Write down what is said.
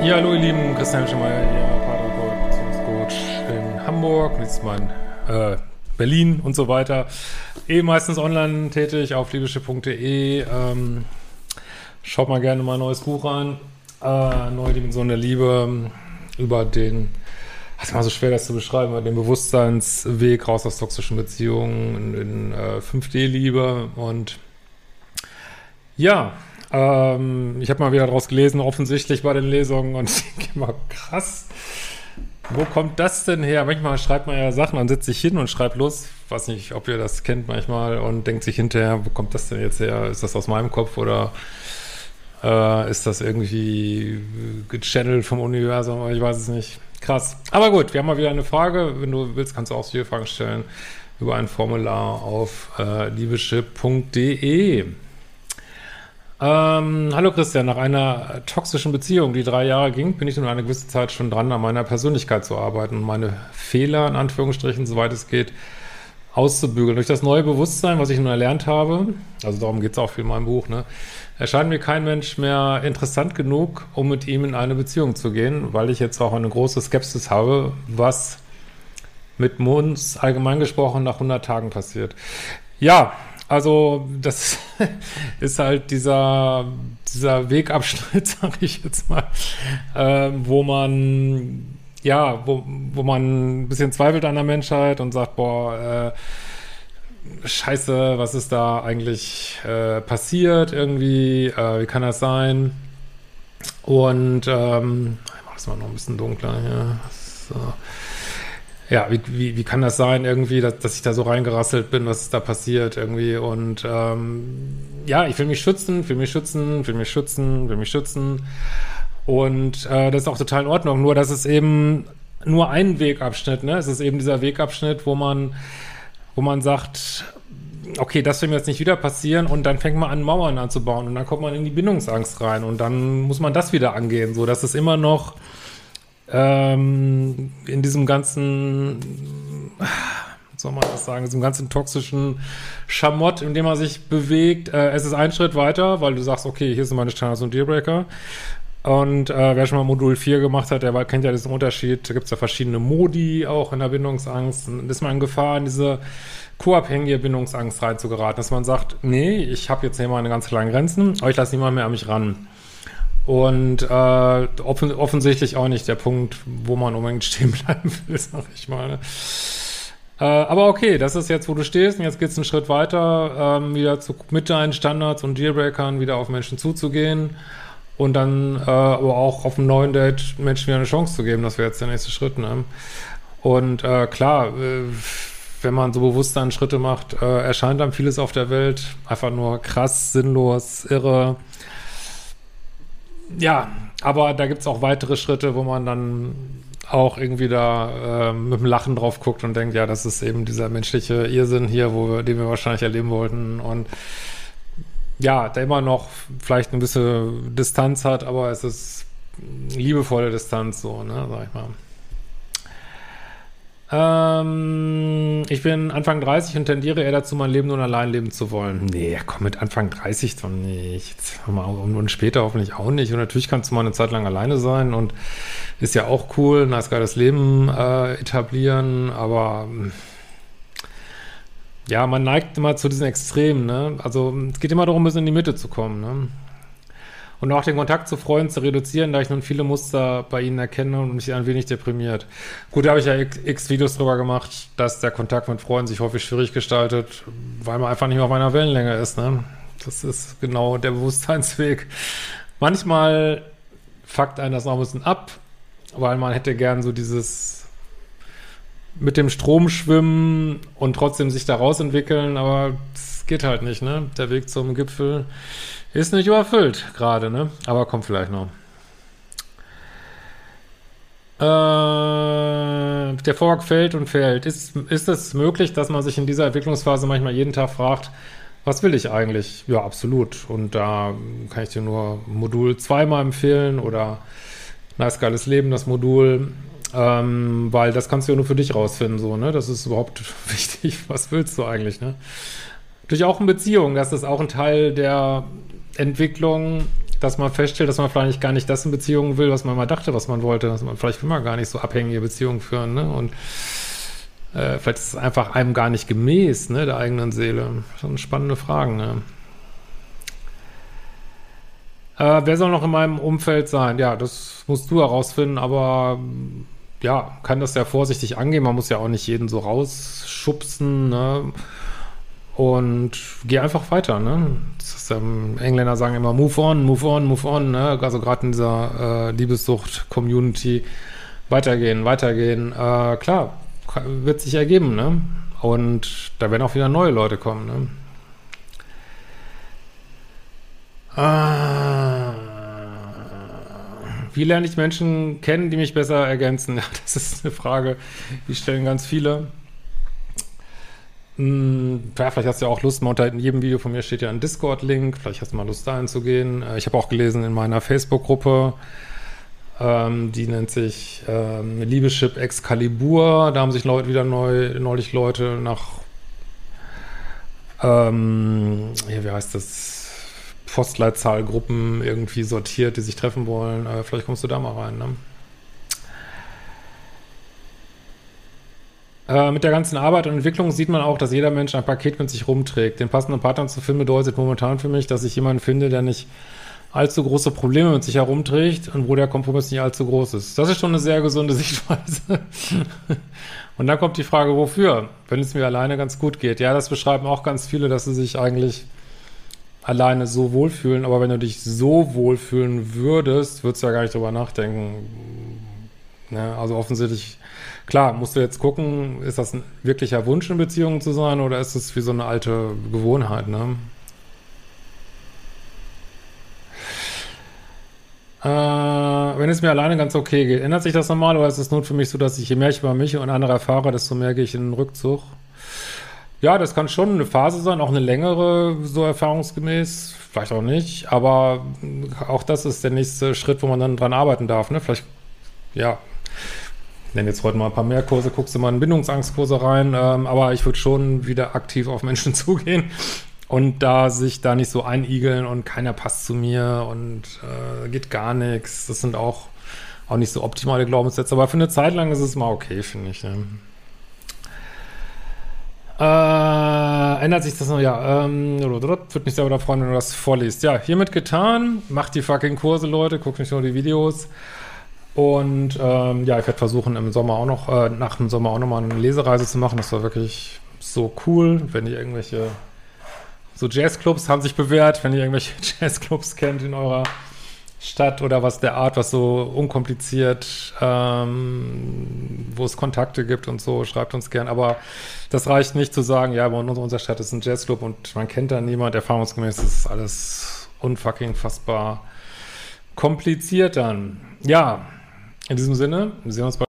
Ja, hallo ihr Lieben, Christian Schemeier hier, Paartherapeut, Beziehungscoach in Hamburg, jetzt mein äh, Berlin und so weiter. Eh meistens online tätig auf liebeschiff.de. Ähm, schaut mal gerne mal ein neues Buch an. Äh, Neue Dimension der Liebe über den, das ist mal so schwer das zu beschreiben, den Bewusstseinsweg raus aus toxischen Beziehungen in, in äh, 5D-Liebe und ja, ähm, ich habe mal wieder daraus gelesen, offensichtlich bei den Lesungen und ich denke immer, krass, wo kommt das denn her? Manchmal schreibt man ja Sachen, dann sitzt sich hin und schreibt los. Weiß nicht, ob ihr das kennt manchmal und denkt sich hinterher, wo kommt das denn jetzt her? Ist das aus meinem Kopf oder äh, ist das irgendwie gechannelt vom Universum? Ich weiß es nicht. Krass. Aber gut, wir haben mal wieder eine Frage. Wenn du willst, kannst du auch viele Fragen stellen über ein Formular auf äh, liebeschip.de. Ähm, hallo Christian, nach einer toxischen Beziehung, die drei Jahre ging, bin ich nun eine gewisse Zeit schon dran, an meiner Persönlichkeit zu arbeiten und meine Fehler, in Anführungsstrichen, soweit es geht, auszubügeln. Durch das neue Bewusstsein, was ich nun erlernt habe, also darum geht es auch viel in meinem Buch, ne, erscheint mir kein Mensch mehr interessant genug, um mit ihm in eine Beziehung zu gehen, weil ich jetzt auch eine große Skepsis habe, was mit uns allgemein gesprochen nach 100 Tagen passiert. Ja, also das ist halt dieser, dieser Wegabschnitt, sag ich jetzt mal, äh, wo man, ja, wo, wo man ein bisschen zweifelt an der Menschheit und sagt, boah, äh, scheiße, was ist da eigentlich äh, passiert irgendwie, äh, wie kann das sein? Und ähm, ich mach das mal noch ein bisschen dunkler hier. So ja, wie, wie, wie kann das sein irgendwie, dass, dass ich da so reingerasselt bin, was ist da passiert irgendwie? Und ähm, ja, ich will mich schützen, will mich schützen, will mich schützen, will mich schützen. Und äh, das ist auch total in Ordnung, nur dass es eben nur ein Wegabschnitt, ne? Es ist eben dieser Wegabschnitt, wo man, wo man sagt, okay, das will mir jetzt nicht wieder passieren und dann fängt man an, Mauern anzubauen und dann kommt man in die Bindungsangst rein und dann muss man das wieder angehen, so dass es immer noch ähm, in diesem ganzen, soll man das sagen, diesem ganzen toxischen Schamott, in dem man sich bewegt. Äh, es ist ein Schritt weiter, weil du sagst, okay, hier sind meine Standards und Dealbreaker. Und äh, wer schon mal Modul 4 gemacht hat, der kennt ja diesen Unterschied. Da gibt es ja verschiedene Modi auch in der Bindungsangst. Dann ist man in Gefahr, in diese co-abhängige Bindungsangst reinzugeraten, dass man sagt, nee, ich habe jetzt hier meine ganz klaren Grenzen, aber ich lasse niemand mehr an mich ran. Und äh, offen, offensichtlich auch nicht der Punkt, wo man unbedingt stehen bleiben will, sag ich mal. Ne? Äh, aber okay, das ist jetzt, wo du stehst und jetzt geht's einen Schritt weiter, ähm, wieder zu, mit deinen Standards und Dealbreakern wieder auf Menschen zuzugehen und dann äh, aber auch auf einem neuen Date Menschen wieder eine Chance zu geben. Das wäre jetzt der nächste Schritt. Ne? Und äh, klar, äh, wenn man so bewusst dann Schritte macht, äh, erscheint dann vieles auf der Welt einfach nur krass, sinnlos, irre ja, aber da gibt's auch weitere Schritte, wo man dann auch irgendwie da äh, mit dem Lachen drauf guckt und denkt, ja, das ist eben dieser menschliche Irrsinn hier, wo wir, den wir wahrscheinlich erleben wollten und ja, der immer noch vielleicht ein bisschen Distanz hat, aber es ist liebevolle Distanz so, ne, sag ich mal. Ähm, ich bin Anfang 30 und tendiere eher dazu, mein Leben nur allein leben zu wollen. Nee, komm, mit Anfang 30 doch nicht. Und später hoffentlich auch nicht. Und natürlich kannst du mal eine Zeit lang alleine sein und ist ja auch cool, ein nice geiles Leben äh, etablieren, aber ja, man neigt immer zu diesen Extremen, ne? Also es geht immer darum, bis in die Mitte zu kommen, ne? Und auch den Kontakt zu Freunden zu reduzieren, da ich nun viele Muster bei ihnen erkenne und mich ein wenig deprimiert. Gut, da habe ich ja x, x, Videos drüber gemacht, dass der Kontakt mit Freunden sich häufig schwierig gestaltet, weil man einfach nicht mehr auf einer Wellenlänge ist. Ne? Das ist genau der Bewusstseinsweg. Manchmal fuckt einen das noch ein bisschen ab, weil man hätte gern so dieses mit dem Strom schwimmen und trotzdem sich da rausentwickeln, aber es geht halt nicht, ne? Der Weg zum Gipfel ist nicht überfüllt gerade, ne? Aber kommt vielleicht noch. Äh, der Vorwag fällt und fällt. Ist, ist es möglich, dass man sich in dieser Entwicklungsphase manchmal jeden Tag fragt, was will ich eigentlich? Ja, absolut. Und da kann ich dir nur Modul 2 mal empfehlen oder Nice Geiles Leben, das Modul. Ähm, weil das kannst du ja nur für dich rausfinden, so, ne? Das ist überhaupt wichtig. Was willst du eigentlich, ne? Durch auch in Beziehungen, das ist auch ein Teil der Entwicklung, dass man feststellt, dass man vielleicht gar nicht das in Beziehungen will, was man mal dachte, was man wollte. Dass man, vielleicht will man gar nicht so abhängige Beziehungen führen, ne? Und äh, vielleicht ist es einfach einem gar nicht gemäß, ne, der eigenen Seele. Schon spannende Fragen, ne? Äh, wer soll noch in meinem Umfeld sein? Ja, das musst du herausfinden, aber ja, kann das ja vorsichtig angehen. Man muss ja auch nicht jeden so rausschubsen, ne? Und geh einfach weiter, ne? Ist, ähm, Engländer sagen immer move on, move on, move on, ne? Also gerade in dieser äh, Liebessucht-Community weitergehen, weitergehen. Äh, klar, wird sich ergeben, ne? Und da werden auch wieder neue Leute kommen, ne? Ah, wie lerne ich Menschen kennen, die mich besser ergänzen? Ja, das ist eine Frage, die stellen ganz viele. Hm, ja, vielleicht hast du ja auch Lust, mal unter jedem Video von mir steht ja ein Discord-Link, vielleicht hast du mal Lust, da einzugehen. Äh, ich habe auch gelesen in meiner Facebook-Gruppe, ähm, die nennt sich ähm, Liebeschip Excalibur. Da haben sich Leute wieder neu, neulich Leute nach, ähm, ja, wie heißt das? Postleitzahlgruppen irgendwie sortiert, die sich treffen wollen. Äh, vielleicht kommst du da mal rein. Ne? Äh, mit der ganzen Arbeit und Entwicklung sieht man auch, dass jeder Mensch ein Paket mit sich rumträgt. Den passenden Partner zu finden bedeutet momentan für mich, dass ich jemanden finde, der nicht allzu große Probleme mit sich herumträgt und wo der Kompromiss nicht allzu groß ist. Das ist schon eine sehr gesunde Sichtweise. und dann kommt die Frage, wofür? Wenn es mir alleine ganz gut geht. Ja, das beschreiben auch ganz viele, dass sie sich eigentlich alleine so wohlfühlen, aber wenn du dich so wohlfühlen würdest, würdest du ja gar nicht drüber nachdenken. Ja, also offensichtlich, klar, musst du jetzt gucken, ist das ein wirklicher Wunsch in Beziehungen zu sein oder ist es wie so eine alte Gewohnheit, ne? Äh, wenn es mir alleine ganz okay geht, ändert sich das normal oder ist es nun für mich so, dass ich je mehr ich über mich und andere erfahre, desto mehr gehe ich in den Rückzug? Ja, das kann schon eine Phase sein, auch eine längere, so erfahrungsgemäß, vielleicht auch nicht, aber auch das ist der nächste Schritt, wo man dann dran arbeiten darf, ne? Vielleicht, ja, nenne jetzt heute mal ein paar mehr Kurse, guckst du mal in Bindungsangstkurse rein, ähm, aber ich würde schon wieder aktiv auf Menschen zugehen und da sich da nicht so einigeln und keiner passt zu mir und äh, geht gar nichts. Das sind auch, auch nicht so optimale Glaubenssätze, aber für eine Zeit lang ist es mal okay, finde ich. Ne? Äh, ändert sich das noch? Ja, ähm, würde mich sehr wieder freuen, wenn du das vorliest. Ja, hiermit getan. Macht die fucking Kurse, Leute. Guckt nicht nur die Videos. Und ähm, ja, ich werde versuchen, im Sommer auch noch, äh, nach dem Sommer auch nochmal eine Lesereise zu machen. Das war wirklich so cool, wenn ihr irgendwelche so Jazzclubs haben sich bewährt, wenn ihr irgendwelche Jazzclubs kennt in eurer Stadt oder was der Art, was so unkompliziert, ähm, wo es Kontakte gibt und so, schreibt uns gern. Aber das reicht nicht zu sagen, ja, bei uns unserer Stadt ist ein Jazzclub und man kennt da niemand. Erfahrungsgemäß ist alles unfucking fassbar kompliziert dann. Ja, in diesem Sinne, wir sehen uns bei